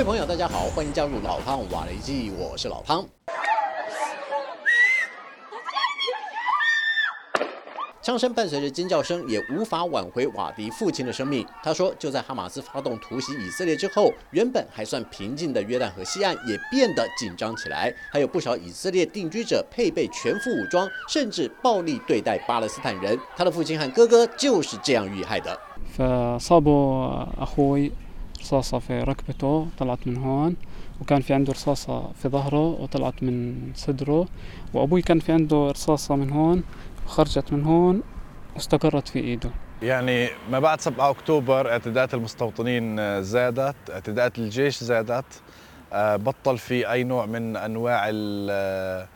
位朋友，大家好，欢迎加入老汤瓦雷基，我是老汤。枪声伴随着尖叫声，也无法挽回瓦迪父亲的生命。他说，就在哈马斯发动突袭以色列之后，原本还算平静的约旦河西岸也变得紧张起来，还有不少以色列定居者配备全副武装，甚至暴力对待巴勒斯坦人。他的父亲和哥哥就是这样遇害的。 فصابوا أخوي رصاصة في ركبته طلعت من هون وكان في عنده رصاصة في ظهره وطلعت من صدره وأبوي كان في عنده رصاصة من هون وخرجت من هون واستقرت في إيده يعني ما بعد 7 أكتوبر اعتداءات المستوطنين زادت، اعتداءات الجيش زادت، آه، بطل في أي نوع من أنواع ال-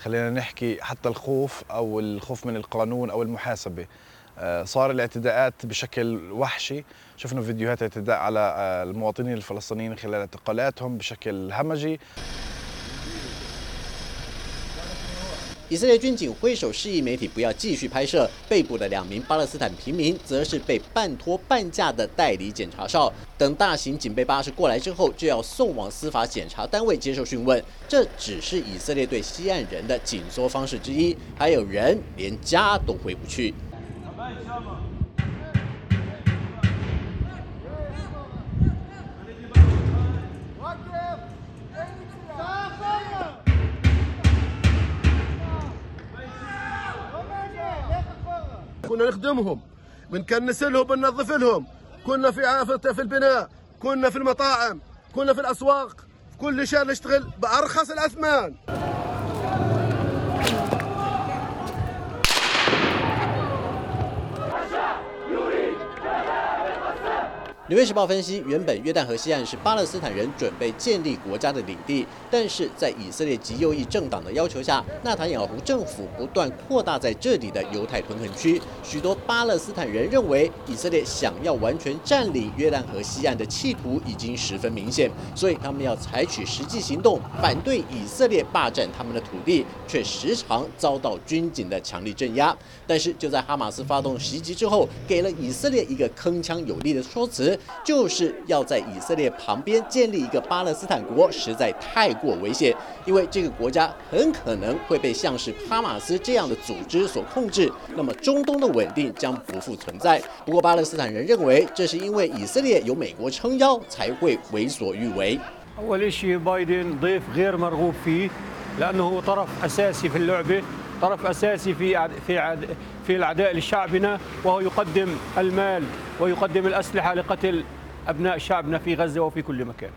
خلينا نحكي حتى الخوف أو الخوف من القانون أو المحاسبة. آه، صار الاعتداءات بشكل وحشي، شفنا فيديوهات اعتداء على آه، المواطنين الفلسطينيين خلال اعتقالاتهم بشكل همجي 以色列军警挥手示意媒体不要继续拍摄。被捕的两名巴勒斯坦平民，则是被半拖半架的代理检查哨。等大型警备巴士过来之后，就要送往司法检查单位接受讯问。这只是以色列对西岸人的紧缩方式之一，还有人连家都回不去。 كنا نخدمهم بنكنس لهم بننظف لهم. كنا في عافية في البناء كنا في المطاعم كنا في الأسواق. في كل شيء نشتغل بأرخص الأثمان. 纽约时报分析，原本约旦河西岸是巴勒斯坦人准备建立国家的领地，但是在以色列极右翼政党的要求下，纳坦雅胡政府不断扩大在这里的犹太屯垦区。许多巴勒斯坦人认为，以色列想要完全占领约旦河西岸的企图已经十分明显，所以他们要采取实际行动，反对以色列霸占他们的土地，却时常遭到军警的强力镇压。但是就在哈马斯发动袭击之后，给了以色列一个铿锵有力的说辞。就是要在以色列旁边建立一个巴勒斯坦国，实在太过危险，因为这个国家很可能会被像是哈马斯这样的组织所控制，那么中东的稳定将不复存在。不过巴勒斯坦人认为，这是因为以色列有美国撑腰，才会为所欲为。 أول شيء بايدن ضيف غير مرغوب فيه لأنه هو طرف أساسي في اللعبة طرف أساسي في في في العداء لشعبنا وهو يقدم المال ويقدم الأسلحة لقتل أبناء شعبنا في غزة وفي كل مكان.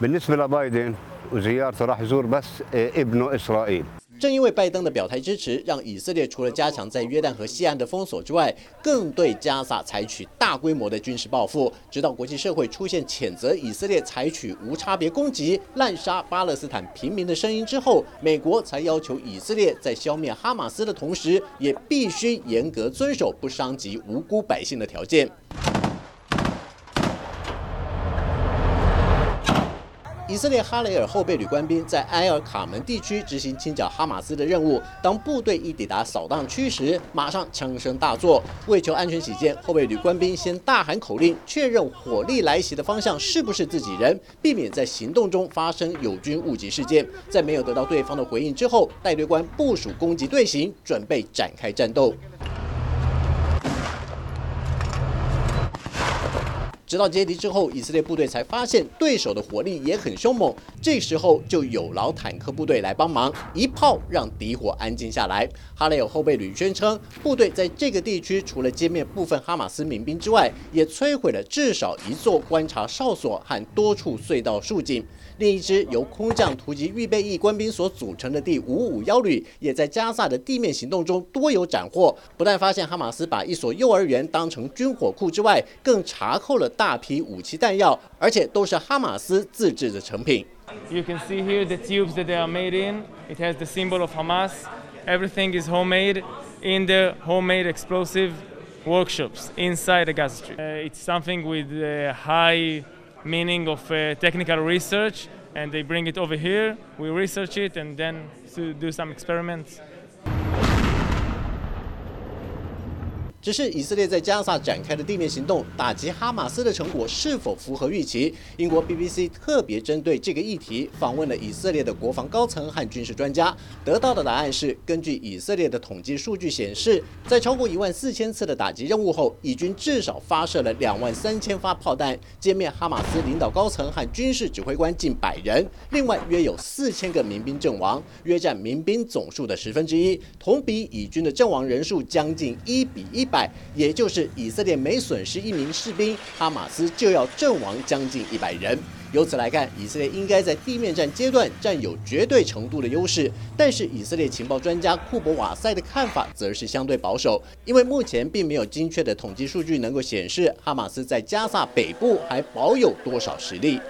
بالنسبة لبايدن وزيارته راح يزور بس آه، ابنه إسرائيل. 正因为拜登的表态支持，让以色列除了加强在约旦河西岸的封锁之外，更对加萨采取大规模的军事报复。直到国际社会出现谴责以色列采取无差别攻击、滥杀巴勒斯坦平民的声音之后，美国才要求以色列在消灭哈马斯的同时，也必须严格遵守不伤及无辜百姓的条件。以色列哈雷尔后备旅官兵在埃尔卡门地区执行清剿哈马斯的任务。当部队一抵达扫荡区时，马上枪声大作。为求安全起见，后备旅官兵先大喊口令，确认火力来袭的方向是不是自己人，避免在行动中发生友军误击事件。在没有得到对方的回应之后，带队官部署攻击队形，准备展开战斗。直到接敌之后，以色列部队才发现对手的火力也很凶猛。这时候就有劳坦克部队来帮忙，一炮让敌火安静下来。哈雷尔后备旅宣称，部队在这个地区除了歼灭部分哈马斯民兵之外，也摧毁了至少一座观察哨所和多处隧道竖井。另一支由空降突击预备役官兵所组成的第五五幺旅，也在加萨的地面行动中多有斩获。不但发现哈马斯把一所幼儿园当成军火库之外，更查扣了大批武器弹药，而且都是哈马斯自制的成品。 You can see here the tubes that they are made in. It has the symbol of Hamas. Everything is homemade in the homemade explosive workshops inside the Gaza Strip. Uh, it's something with uh, high meaning of uh, technical research, and they bring it over here. We research it and then to do some experiments. 只是以色列在加萨展开的地面行动打击哈马斯的成果是否符合预期？英国 BBC 特别针对这个议题访问了以色列的国防高层和军事专家，得到的答案是：根据以色列的统计数据显示，在超过一万四千次的打击任务后，以军至少发射了两万三千发炮弹，歼灭哈马斯领导高层和军事指挥官近百人，另外约有四千个民兵阵亡，约占民兵总数的十分之一，同比以军的阵亡人数将近一比一。败，也就是以色列每损失一名士兵，哈马斯就要阵亡将近一百人。由此来看，以色列应该在地面战阶段占有绝对程度的优势。但是，以色列情报专家库博瓦塞的看法则是相对保守，因为目前并没有精确的统计数据能够显示哈马斯在加萨北部还保有多少实力。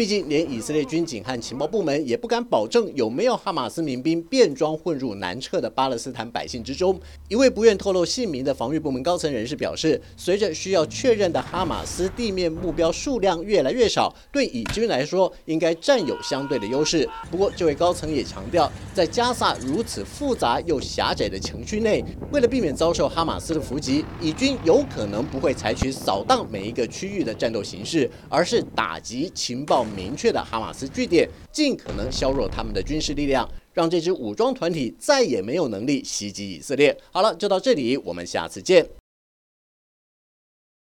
毕竟，连以色列军警和情报部门也不敢保证有没有哈马斯民兵变装混入南撤的巴勒斯坦百姓之中。一位不愿透露姓名的防御部门高层人士表示，随着需要确认的哈马斯地面目标数量越来越少，对以军来说应该占有相对的优势。不过，这位高层也强调，在加萨如此复杂又狭窄的城区内，为了避免遭受哈马斯的伏击，以军有可能不会采取扫荡每一个区域的战斗形式，而是打击情报。明确的哈马斯据点，尽可能削弱他们的军事力量，让这支武装团体再也没有能力袭击以色列。好了，就到这里，我们下次见。